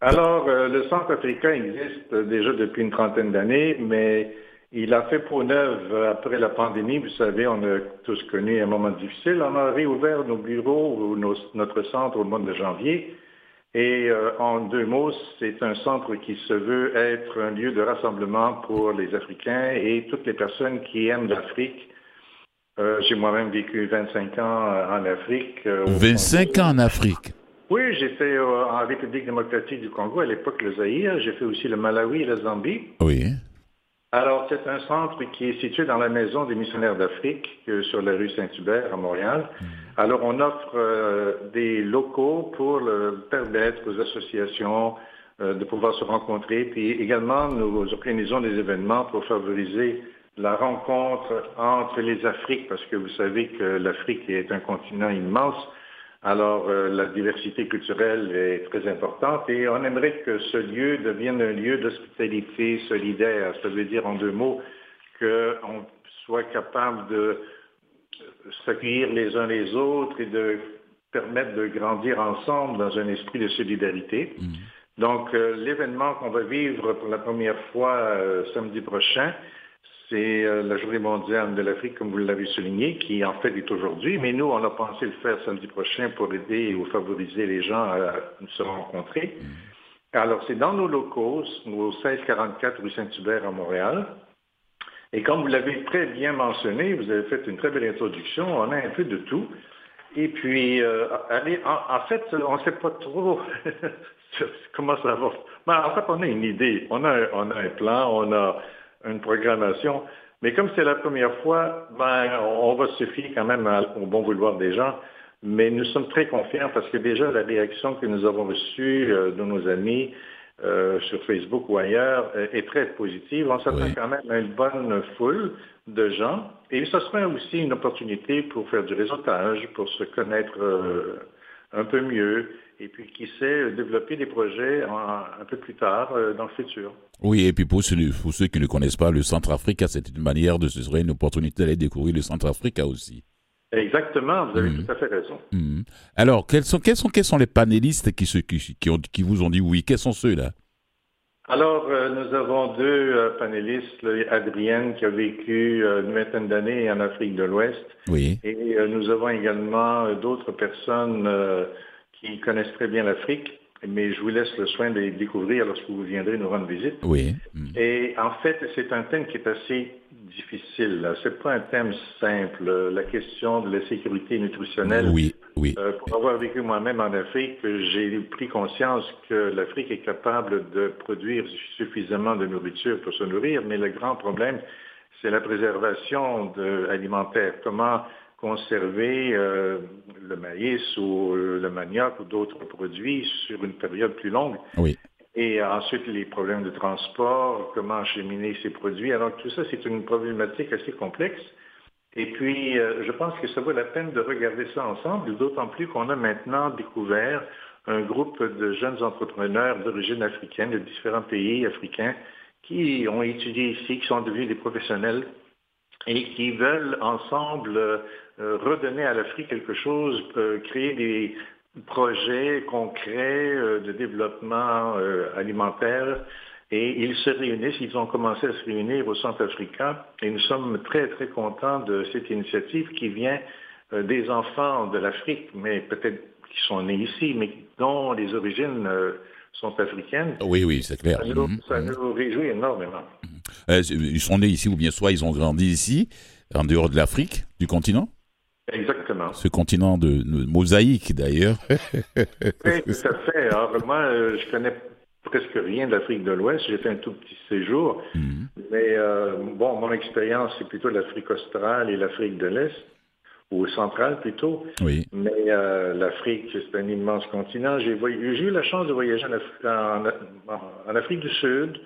Alors, euh, le Centre africain existe déjà depuis une trentaine d'années, mais il a fait peau neuve après la pandémie. Vous savez, on a tous connu un moment difficile. On a réouvert nos bureaux ou notre centre au mois de janvier. Et euh, en deux mots, c'est un centre qui se veut être un lieu de rassemblement pour les Africains et toutes les personnes qui aiment l'Afrique. Euh, j'ai moi-même vécu 25 ans en Afrique. 25 ans en Afrique oui, j'ai fait en République démocratique du Congo, à l'époque le Zaïre. J'ai fait aussi le Malawi et la Zambie. Oui. Alors, c'est un centre qui est situé dans la maison des missionnaires d'Afrique, sur la rue Saint-Hubert à Montréal. Mm. Alors, on offre euh, des locaux pour permettre aux associations euh, de pouvoir se rencontrer. Puis également, nous organisons des événements pour favoriser la rencontre entre les Afriques, parce que vous savez que l'Afrique est un continent immense. Alors, euh, la diversité culturelle est très importante et on aimerait que ce lieu devienne un lieu d'hospitalité solidaire. Ça veut dire en deux mots qu'on soit capable de s'accueillir les uns les autres et de permettre de grandir ensemble dans un esprit de solidarité. Mm. Donc, euh, l'événement qu'on va vivre pour la première fois euh, samedi prochain, c'est euh, la journée mondiale de l'Afrique, comme vous l'avez souligné, qui en fait est aujourd'hui, mais nous, on a pensé le faire samedi prochain pour aider ou favoriser les gens à se rencontrer. Alors, c'est dans nos locaux, au 1644 rue Saint-Hubert à Montréal. Et comme vous l'avez très bien mentionné, vous avez fait une très belle introduction, on a un peu de tout. Et puis, euh, en, fait, on ne sait pas trop comment ça va. Mais en fait, on a une idée, on a, on a un plan, on a une programmation. Mais comme c'est la première fois, ben, on va se fier quand même au bon vouloir des gens. Mais nous sommes très confiants parce que déjà la réaction que nous avons reçue euh, de nos amis euh, sur Facebook ou ailleurs euh, est très positive. On s'attend quand même à une bonne foule de gens. Et ce sera aussi une opportunité pour faire du réseautage, pour se connaître un peu mieux et puis qui sait développer des projets un peu plus tard dans le futur. Oui, et puis pour ceux, pour ceux qui ne connaissent pas le Centrafrique, c'est une manière de ce serait une opportunité d'aller découvrir le Centrafrique aussi. Exactement, vous avez mm. tout à fait raison. Mm. Alors, quels sont, quels, sont, quels sont les panélistes qui, qui, qui, ont, qui vous ont dit oui? Quels sont ceux-là? Alors, euh, nous avons deux euh, panélistes, Adrienne qui a vécu euh, une vingtaine d'années en Afrique de l'Ouest. Oui. Et nous avons également d'autres personnes qui connaissent très bien l'Afrique mais je vous laisse le soin de les découvrir lorsque vous viendrez nous rendre visite. Oui. Et en fait, c'est un thème qui est assez difficile. C'est pas un thème simple. La question de la sécurité nutritionnelle. Oui, oui. Euh, pour avoir vécu moi-même en Afrique, j'ai pris conscience que l'Afrique est capable de produire suffisamment de nourriture pour se nourrir, mais le grand problème, c'est la préservation de, alimentaire. Comment conserver euh, le maïs ou le manioc ou d'autres produits sur une période plus longue. Oui. Et ensuite, les problèmes de transport, comment acheminer ces produits. Alors, tout ça, c'est une problématique assez complexe. Et puis, euh, je pense que ça vaut la peine de regarder ça ensemble, d'autant plus qu'on a maintenant découvert un groupe de jeunes entrepreneurs d'origine africaine de différents pays africains qui ont étudié ici, qui sont devenus des professionnels et qui veulent ensemble euh, redonner à l'Afrique quelque chose, euh, créer des projets concrets euh, de développement alimentaire. Et ils se réunissent, ils ont commencé à se réunir au Centre africain et nous sommes très, très contents de cette initiative qui vient des enfants de l'Afrique, mais peut-être qui sont nés ici, mais dont les origines sont africaines. Oui, oui, c'est clair. Ça, nous, mhm. réjouit énormément. Euh, ils sont nés ici ou bien soit ils ont grandi ici, en dehors de l'Afrique, du continent? Exactement. Ce continent de, mosaïque d'ailleurs. oui, tout à fait. Alors, moi, euh, je connais presque rien de l'Afrique de l'Ouest. J'ai fait un tout petit séjour. Mhm. Mais euh, bon, mon expérience, c'est plutôt l'Afrique australe et l'Afrique de l'Est ou centrale plutôt. Oui. Mais euh, l'Afrique, c'est un immense continent. J'ai eu la chance de voyager en, en Afrique du Sud.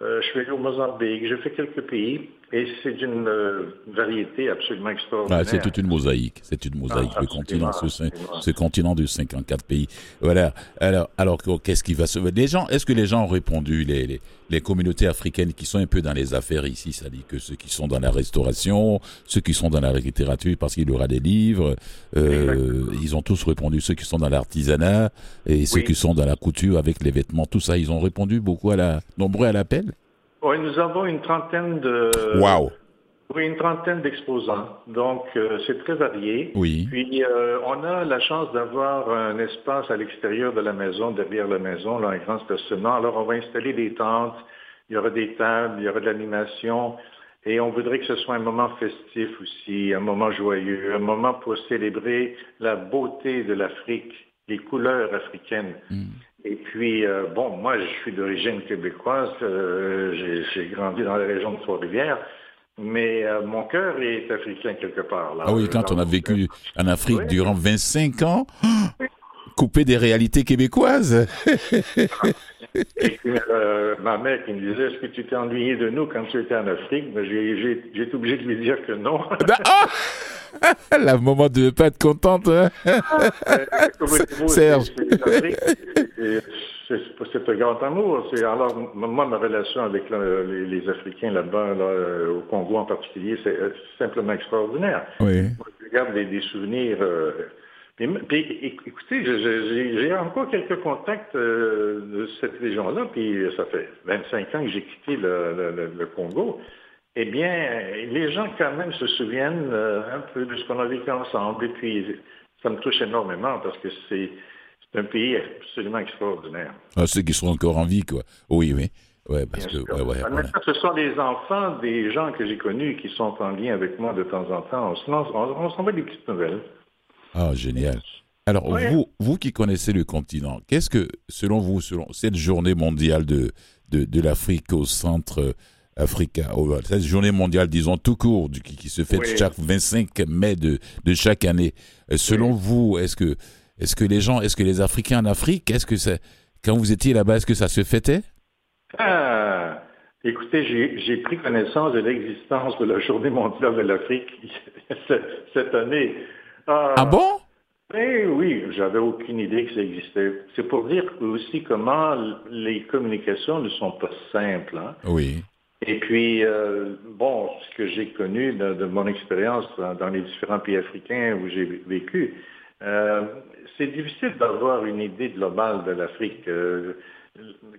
Euh, je suis allé au Mozambique. J'ai fait quelques pays. Et c'est d'une euh, variété absolument extraordinaire. Ah, c'est toute une mosaïque. C'est une mosaïque, ah, le continent, ce, continent de 54 pays. Voilà. Alors, alors qu'est-ce qui va se. Les gens, est-ce que les gens ont répondu, les, les, communautés africaines qui sont un peu dans les affaires ici, c'est-à-dire que ceux qui sont dans la restauration, ceux qui sont dans la littérature parce qu'il y aura des livres, euh, ils ont tous répondu. Ceux qui sont dans l'artisanat et ceux qui sont dans la couture avec les vêtements, tout ça, ils ont répondu beaucoup à la, nombreux à l'appel. Oui, nous avons une trentaine de. Wow. Oui, une trentaine d'exposants. Donc, euh, c'est très varié. Oui. Puis, euh, on a la chance d'avoir un espace à l'extérieur de la maison, derrière la maison, là, un grand stationnement. Alors, on va installer des tentes, il y aura des tables, il y aura de l'animation. Et on voudrait que ce soit un moment festif aussi, un moment joyeux, un moment pour célébrer la beauté de l'Afrique, les couleurs africaines. Mm. Et puis, euh, bon, moi, je suis d'origine québécoise, euh, j'ai- j'ai grandi dans la région de Trois-Rivières, mais euh, mon cœur est africain quelque part. Là. Ah oui, quand on a vécu en Afrique Oui. durant 25 ans, coupé des réalités québécoises. Et puis, euh, ma mère qui me disait, est-ce que tu t'es ennuyé de nous quand tu étais en Afrique? Ben, j'ai, été obligé de lui dire que non. Ben, ah La maman de pas être contente. hein? Vous, Serge. c'est- un grand amour. Alors moi ma relation avec le- les, les Africains là-bas, là, euh, au Congo en particulier, c'est euh, simplement extraordinaire. Oui. Moi, Je garde des, des souvenirs. euh, puis, puis, éc- écoutez, j'ai encore quelques contacts euh, de cette région-là, puis ça fait 25 ans que j'ai quitté le, le- le- le Congo. Eh bien, les gens quand même se souviennent euh, un peu de ce qu'on a vécu ensemble, et puis ça me touche énormément parce que c'est un pays absolument extraordinaire. Ah, ceux qui sont encore en vie, quoi. Oui, oui. Ouais, parce Bien que, ouais, ouais, voilà. ce sont des enfants, des gens que j'ai connus qui sont en lien avec moi de temps en temps. On se lance- on- on s'envoie des petites nouvelles. Ah, génial. Alors, Ouais. vous, vous qui connaissez le continent, qu'est-ce que, selon vous, selon cette journée mondiale de, de, de l'Afrique au centre euh, Africa, cette journée mondiale, disons, tout court, du- qui, qui se fête chaque 25 mai de, de chaque année, euh, selon vous, est-ce que, est-ce que les gens, est-ce que les Africains en Afrique, est-ce que ça, quand vous étiez là-bas, est-ce que ça se fêtait? Ah, écoutez, j'ai pris connaissance de l'existence de la Journée mondiale de l'Afrique cette année. Ah, Ah bon? Eh oui, j'avais aucune idée que ça existait. C'est pour dire aussi comment les communications ne sont pas simples. hein. Oui. Et puis, euh, bon, ce que j'ai connu de, de mon expérience dans, dans les différents pays africains où j'ai vécu, euh, c'est difficile d'avoir une idée globale de l'Afrique. Euh,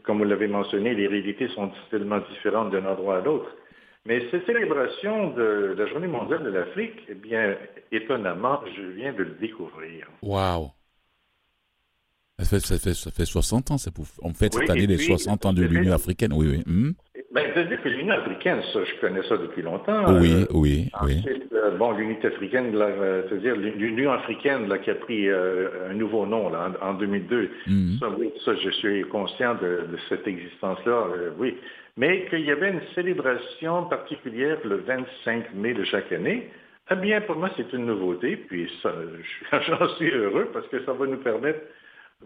comme vous l'avez mentionné, les réalités sont tellement différentes d'un endroit à l'autre. Mais cette célébration de la Journée mondiale de l'Afrique, eh bien, étonnamment, je viens de le découvrir. Waouh ça fait, ça, fait, ça fait 60 ans, pour- on fête Oui, cette année les puis, 60 ans de l'Union africaine, oui, oui. Hmm? Ben, c'est-à-dire que l'Union africaine, ça, je connais ça depuis longtemps. Oui, Euh, oui, oui. Euh, bon, l'unité africaine, euh, c'est-à-dire l'Union africaine là, qui a pris euh, un nouveau nom là, en, en 2002. Mhm. Ça, oui, ça, je suis conscient de, de cette existence-là, oui. Mais qu'il y avait une célébration particulière le 25 mai de chaque année, eh bien, pour moi, c'est une nouveauté. Puis j'en suis heureux parce que ça va nous permettre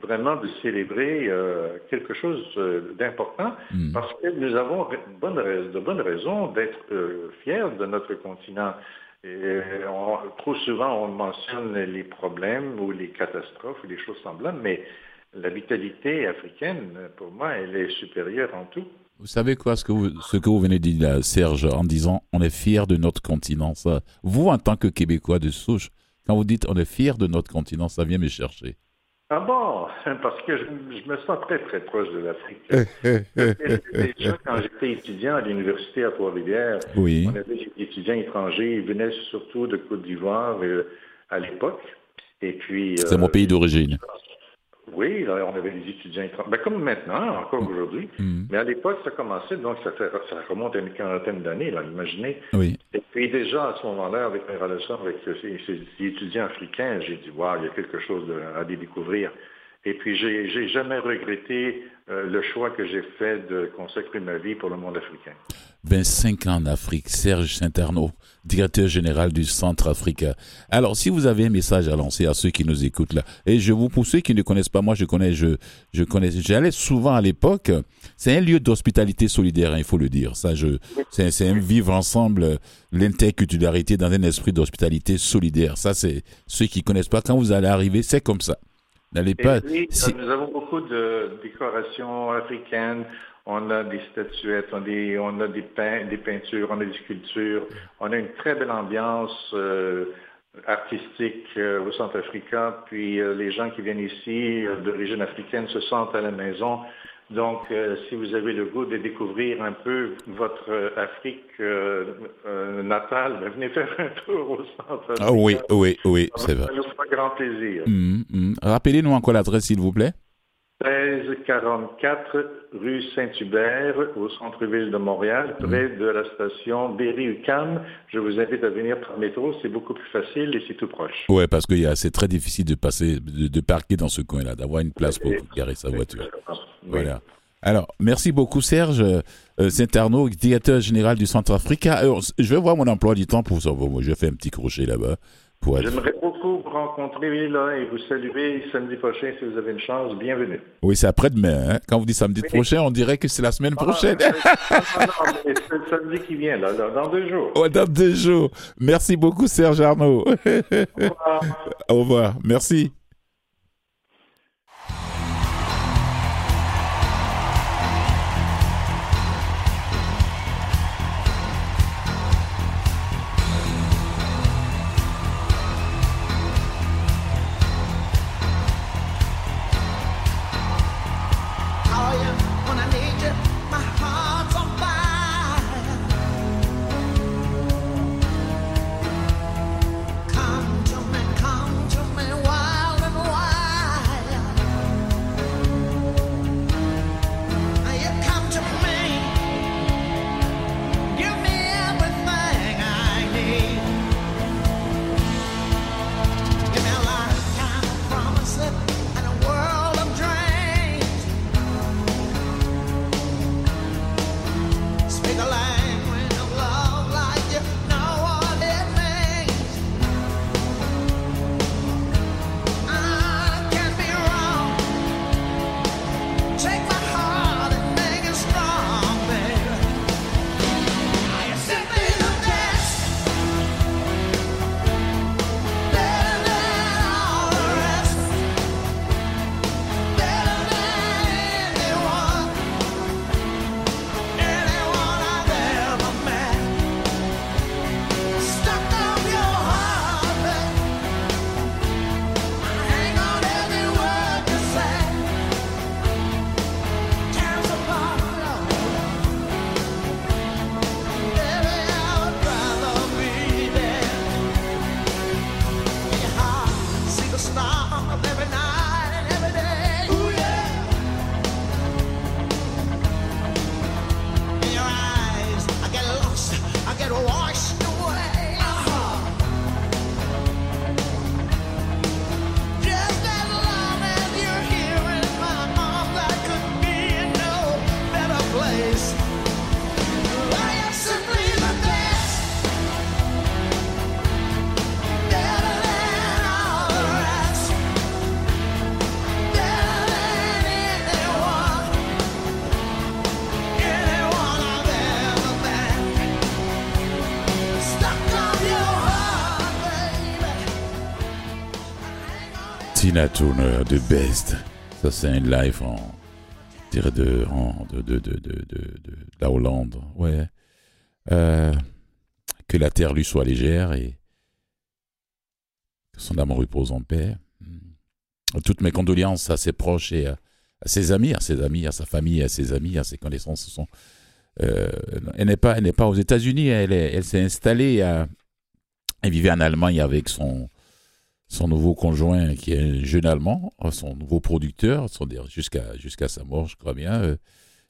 vraiment de célébrer euh, quelque chose euh, d'important Mhm. parce que nous avons de bonnes, rais- de bonnes raisons d'être euh, fiers de notre continent. Et on- trop souvent, on mentionne les problèmes ou les catastrophes ou les choses semblables, mais la vitalité africaine, pour moi, elle est supérieure en tout. Vous savez quoi, ce que vous, ce que vous venez de dire, là, Serge, en disant on est fier de notre continent, ça, vous, en tant que Québécois de souche, quand vous dites on est fier de notre continent, ça vient me chercher. Ah bon? Parce que je, je me sens très, très proche de l'Afrique. Déjà, quand j'étais étudiant à l'université à Trois-Rivières, Oui. on avait des étudiants étrangers, ils venaient surtout de Côte d'Ivoire euh, à l'époque. Et puis... C'est euh, mon pays d'origine. Oui, là, on avait des étudiants étrangers. Ben, comme maintenant, encore aujourd'hui. Mhm. Mais à l'époque, ça commençait, donc ça, fait, ça remonte à une quarantaine d'années, là, imaginez. Oui. Et puis déjà, à ce moment-là, avec mes relations avec ces, ces- ces étudiants africains, j'ai dit, waouh, il y a quelque chose de- à découvrir. Et puis, j'ai j'ai jamais regretté euh, le choix que j'ai fait de consacrer ma vie pour le monde africain. 25 ans en Afrique, Serge Saint-Arnaud, directeur général du Centre Africa. Alors, si vous avez un message à lancer à ceux qui nous écoutent là, et je vous, pour ceux qui ne connaissent pas, moi je connais, je, je connais, j'allais souvent à l'époque, c'est un lieu d'hospitalité solidaire, hein, il faut le dire. Ça, je, c'est, c'est un vivre ensemble, euh, l'interculturalité dans un esprit d'hospitalité solidaire. Ça, c'est ceux qui connaissent pas, quand vous allez arriver, c'est comme ça. N'allez pas, si- nous avons beaucoup de décorations africaines. On a des statuettes, on a des, on a des, pein- des peintures, on a des sculptures. On a une très belle ambiance euh, artistique euh, au Centre Africa. Puis euh, les gens qui viennent ici d'origine africaine se sentent à la maison. Donc, si vous avez le goût de découvrir un peu votre Afrique natale, ben, venez faire un tour au centre. Ah oui, oui, oui, c'est vrai. Ça nous fera grand plaisir. Mhm, mhm. Rappelez-nous encore l'adresse, s'il vous plaît. 1644 rue Saint-Hubert, au centre-ville de Montréal, près de la station Berry-UQAM. Je vous invite à venir par métro, c'est beaucoup plus facile et c'est tout proche. Ouais, parce que c'est très difficile de passer, de, de parquer dans ce coin-là, d'avoir une place pour garer sa voiture. Oui. Voilà. Alors, merci beaucoup Serge euh, Saint-Arnaud, directeur général du Centre Africa. Alors, je vais voir mon emploi du temps pour ça. Bon, moi, je fais un petit crochet là-bas pour être. J'aimerais beaucoup vous rencontrer là et vous saluer samedi prochain si vous avez une chance. Bienvenue. Oui, c'est après-demain. hein. Quand vous dites samedi Oui. prochain, on dirait que c'est la semaine prochaine. Ah, non, non, mais c'est le samedi qui vient, là, là, dans deux jours. Ouais, dans deux jours. Merci beaucoup Serge Arnaud. Au revoir. Au revoir. Merci. Tina Turner, The Best. Ça, c'est un live en, dirais de, de, de, de, la Hollande. Ouais. Euh, que la terre lui soit légère et que son âme repose en paix. Mm. Toutes mes condoléances à ses proches et à, ses amis, à ses amis, à sa famille, à ses amis, à ses connaissances. Euh, elle n'est pas, pas aux États-Unis. Elle, est- elle s'est installée à, elle vivait en Allemagne avec son, son nouveau conjoint qui est un jeune Allemand, son nouveau producteur, jusqu'à sa mort, je crois bien. Euh,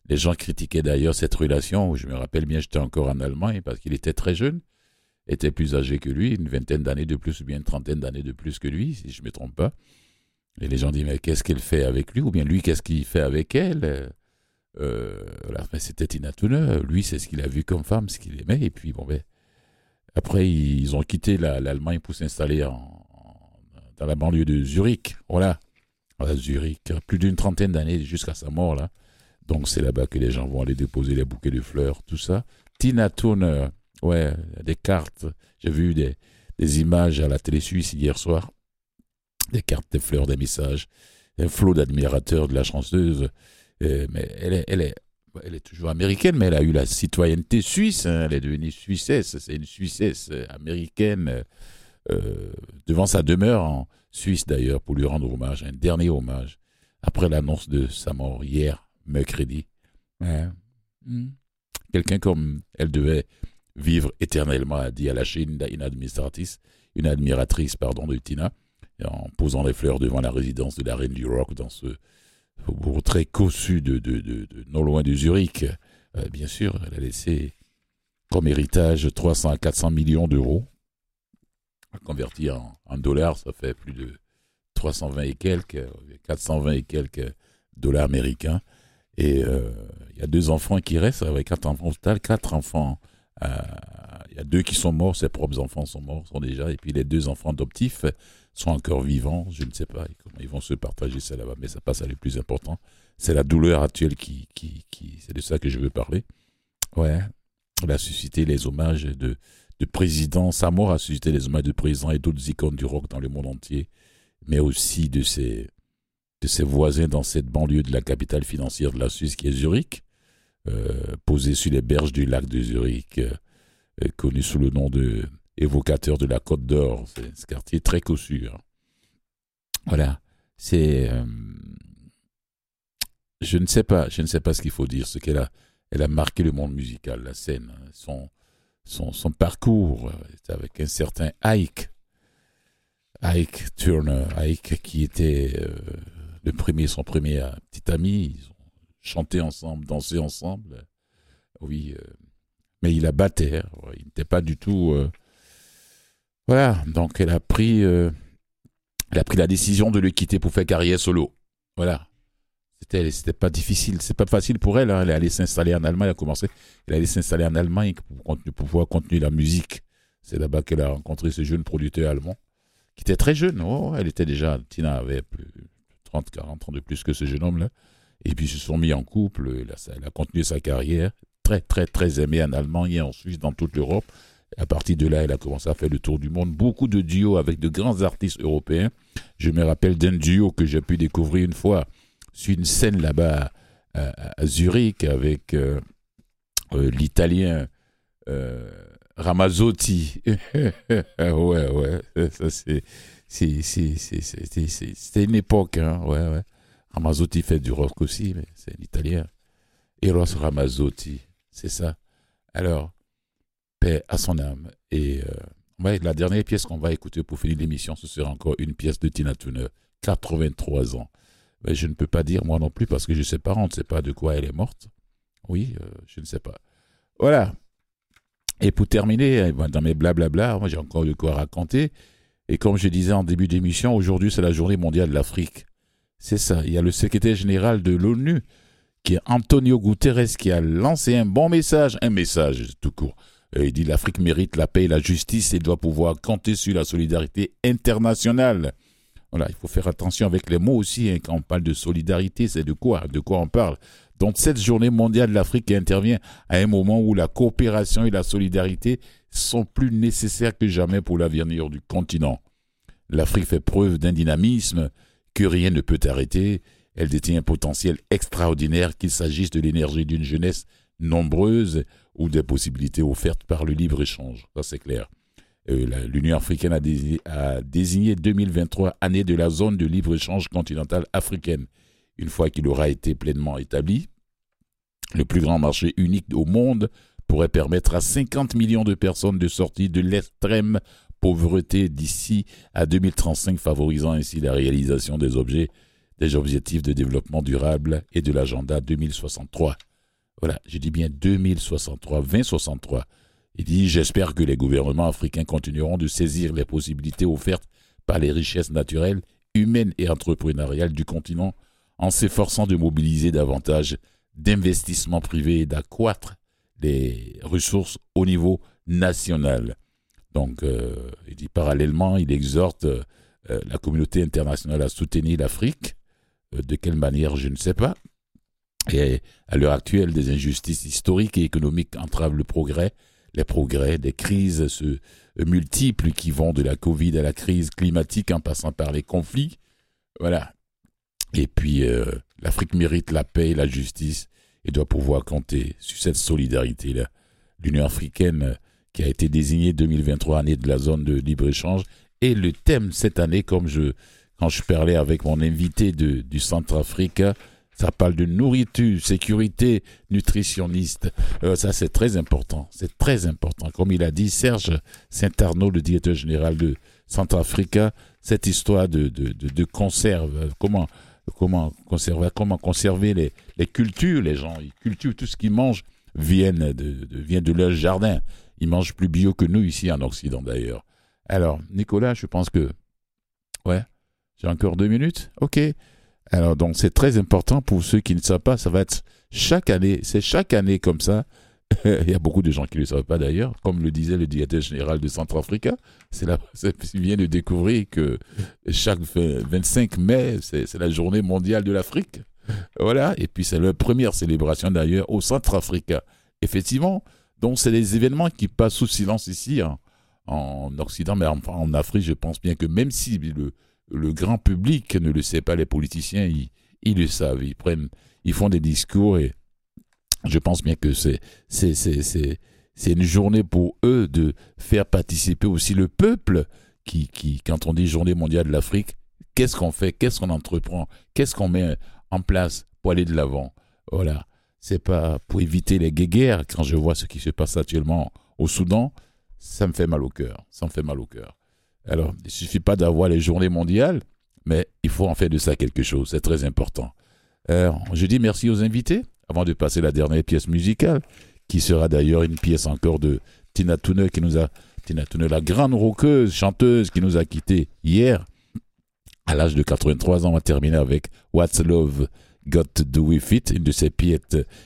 Les gens critiquaient d'ailleurs cette relation. Je me rappelle bien, j'étais encore en Allemagne parce qu'il était très jeune, était plus âgé que lui, une vingtaine d'années de plus ou bien une trentaine d'années de plus que lui, si je ne me trompe pas. Et les gens disent, mais qu'est-ce qu'elle fait avec lui Ou bien lui, qu'est-ce qu'il fait avec elle Euh, euh, C'était Tina Turner. Lui, c'est ce qu'il a vu comme femme, ce qu'il aimait. Et puis, bon, ben, après, ils ont quitté la- l'Allemagne pour s'installer en- dans la banlieue de Zurich. Voilà. À Zurich. Plus d'une trentaine d'années jusqu'à sa mort, là. Donc, c'est là-bas que les gens vont aller déposer les bouquets de fleurs, tout ça. Tina Turner, ouais, des cartes. J'ai vu des, images à la télé suisse hier soir. Des cartes, des fleurs, des messages. Un flot d'admirateurs de la chanteuse. Euh, mais elle est, elle, est, elle est toujours américaine, mais elle a eu la citoyenneté suisse. hein. Elle est devenue suissesse. C'est une suissesse euh, américaine euh, devant sa demeure en Suisse d'ailleurs pour lui rendre hommage, un dernier hommage après l'annonce de sa mort hier, mercredi. Ouais. Hmm. Quelqu'un comme elle devait vivre éternellement, a dit à la Chine une administratrice, une admiratrice pardon, de Tina, en posant les fleurs devant la résidence de la reine du rock dans ce faubourg très cossu de, de, de, de non loin de Zurich. Euh, bien sûr, elle a laissé comme héritage 300 à 400 millions d'euros. À convertir en, en dollars, ça fait plus de 320 et quelques, 420 et quelques dollars américains. Et euh, il y a deux enfants qui restent, avec quatre enfants au total, quatre enfants. euh, Il y a deux qui sont morts, ses propres enfants sont morts, sont déjà, et puis les deux enfants adoptifs sont encore vivants. Je ne sais pas comment ils vont se partager ça là-bas, mais ça passe à le plus important. C'est la douleur actuelle qui, qui, qui c'est de ça que je veux parler. Ouais, elle a suscité les hommages de, de présidents. Sa mort a suscité les hommages de présidents et d'autres icônes du rock dans le monde entier, mais aussi de ses, de ses voisins dans cette banlieue de la capitale financière de la Suisse qui est Zurich, euh, posée sur les berges du lac de Zurich, euh, euh, connu sous le nom de évocateur de la Côte d'Or. C'est ce quartier très cossu. hein. Voilà, c'est. euh, je ne sais pas, je ne sais pas ce qu'il faut dire. Ce qu'elle a, elle a marqué le monde musical, la scène, hein. son, son, parcours euh, avec un certain Ike, Ike Turner, Ike qui était euh, le premier, son premier euh, petit ami. Ils ont chanté ensemble, dansé ensemble. Oui, mais il a batté. Il n'était pas du tout. voilà, donc elle a pris, elle a pris la décision de le quitter pour faire carrière solo. Voilà. C'était, pas difficile, c'est pas facile pour elle. hein. Elle est allée s'installer en Allemagne, a commencé. Elle est allée s'installer en Allemagne pour, pouvoir continuer la musique. C'est là-bas qu'elle a rencontré ce jeune producteur allemand qui était très jeune. Oh, elle était déjà, Tina avait plus 30, 40 ans de plus que ce jeune homme-là. Et puis ils se sont mis en couple. Elle a, elle a continué sa carrière. Très, très, très aimée en Allemagne et en Suisse, dans toute l'Europe. À partir de là, elle a commencé à faire le tour du monde. Beaucoup de duos avec de grands artistes européens. Je me rappelle d'un duo que j'ai pu découvrir une fois une scène là-bas à, Zurich avec euh, euh, l'italien euh, Ramazzotti. ouais, ouais, c'est. C'était une époque, hein, ouais, ouais. Ramazzotti fait du rock aussi, mais c'est l'italien. Eros Ramazzotti, c'est ça. Alors, paix à son âme. Et euh, la dernière pièce qu'on va écouter pour finir l'émission, ce sera encore une pièce de Tina Turner, 83 ans. Je ne peux pas dire moi non plus parce que je ne sais pas, on ne sait pas de quoi elle est morte. Oui, euh, je ne sais pas. Voilà. Et pour terminer, euh, dans mes blablabla, moi j'ai encore de quoi raconter. Et comme je disais en début d'émission, aujourd'hui c'est la journée mondiale de l'Afrique. C'est ça. Il y a le secrétaire général de l'ONU, qui est Antonio Guterres, qui a lancé un bon message, un message tout court. Euh, Il dit l'Afrique mérite la paix et la justice et doit pouvoir compter sur la solidarité internationale. Voilà, il faut faire attention avec les mots aussi. hein. Quand on parle de solidarité, c'est de quoi De quoi on parle Donc cette journée mondiale de l'Afrique intervient à un moment où la coopération et la solidarité sont plus nécessaires que jamais pour l'avenir du continent. L'Afrique fait preuve d'un dynamisme que rien ne peut arrêter. Elle détient un potentiel extraordinaire, qu'il s'agisse de l'énergie d'une jeunesse nombreuse ou des possibilités offertes par le libre-échange. Ça, c'est clair. Euh, L'Union africaine a, dési- a désigné 2023 année de la zone de libre-échange continentale africaine. Une fois qu'il aura été pleinement établi, le plus grand marché unique au monde pourrait permettre à 50 millions de personnes de sortir de l'extrême pauvreté d'ici à 2035, favorisant ainsi la réalisation des objets, des objectifs de développement durable et de l'agenda 2063. Voilà, je dis bien 2063, 2063. Il dit J'espère que les gouvernements africains continueront de saisir les possibilités offertes par les richesses naturelles, humaines et entrepreneuriales du continent en s'efforçant de mobiliser davantage d'investissements privés et d'accroître les ressources au niveau national. Donc, euh, il dit parallèlement, il exhorte euh, euh, la communauté internationale à soutenir l'Afrique. De quelle manière, je ne sais pas. Et à l'heure actuelle, des injustices historiques et économiques entravent le progrès. Les progrès, des crises se, multiples qui vont de la Covid à la crise climatique en passant par les conflits. Voilà. Et puis, euh, l'Afrique mérite la paix la justice et doit pouvoir compter sur cette solidarité-là. L'Union africaine, euh, qui a été désignée 2023 année de la zone de libre-échange, et le thème cette année, comme je, quand je parlais avec mon invité de, du Centrafrique, Ça parle de nourriture, sécurité nutritionniste. Euh, ça, c'est très important. C'est très important. Comme il a dit Serge Saint-Arnaud, le directeur général de Centrafrica, cette histoire de, de, de, conserve, euh, comment, comment conserver, comment conserver les, les cultures, les gens, ils cultivent tout ce qu'ils mangent viennent de, de, vient de leur jardin. Ils mangent plus bio que nous ici en Occident d'ailleurs. Alors, Nicolas, je pense que, ouais, j'ai encore deux minutes? Ok. Alors, donc, c'est très important pour ceux qui ne savent pas. Ça va être chaque année. C'est chaque année comme ça. Il y a beaucoup de gens qui ne le savent pas d'ailleurs. Comme le disait le directeur général de Centrafrica, c'est là, il vient de découvrir que chaque 25 mai, c'est la journée mondiale de l'Afrique. Voilà. Et puis, c'est la première célébration d'ailleurs au Centrafrica. Effectivement. Donc, c'est des événements qui passent sous silence ici, hein, en Occident, mais en, en Afrique, je pense bien que même si le, le grand public ne le sait pas, les politiciens, ils, le savent. Ils prennent, ils font des discours et je pense bien que c'est, c'est, c'est, c'est, c'est une journée pour eux de faire participer aussi le peuple qui, qui, quand on dit journée mondiale de l'Afrique, qu'est-ce qu'on fait, qu'est-ce qu'on entreprend, qu'est-ce qu'on met en place pour aller de l'avant. Voilà. C'est pas pour éviter les guéguerres. Quand je vois ce qui se passe actuellement au Soudan, ça me fait mal au cœur. Ça me fait mal au cœur. Alors, il suffit pas d'avoir les journées mondiales, mais il faut en faire de ça quelque chose. C'est très important. Euh, je dis merci aux invités avant de passer la dernière pièce musicale, qui sera d'ailleurs une pièce encore de Tina Turner qui nous a Tina Turner, la grande rockeuse, chanteuse qui nous a quittés hier à l'âge de 83 ans. On va terminer avec What's Love Got to Do With It, une de ces pièces,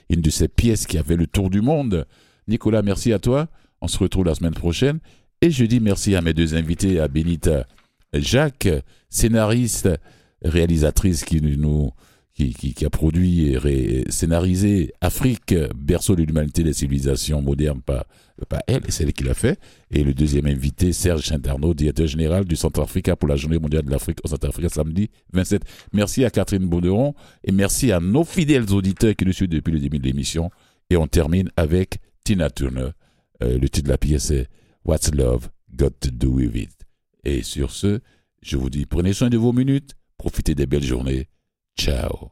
une de ces pièces qui a fait le tour du monde. Nicolas, merci à toi. On se retrouve la semaine prochaine. Et je dis merci à mes deux invités, à Benita Jacques, scénariste, réalisatrice qui nous a produit et scénarisé Afrique, berceau de l'humanité des civilisations modernes, pas, pas elle, c'est elle qui l'a fait. Et le deuxième invité, Serge Saint-Arnaud, directeur général du Centrafrica pour la Journée mondiale de l'Afrique au Centrafrica samedi 27. Merci à Catherine Bauderon et merci à nos fidèles auditeurs qui nous suivent depuis le début de l'émission. Et on termine avec Tina Turner. Euh, le titre de la pièce est What's Love Got to Do With It? Et sur ce, je vous dis prenez soin de vos minutes, profitez des belles journées. Ciao.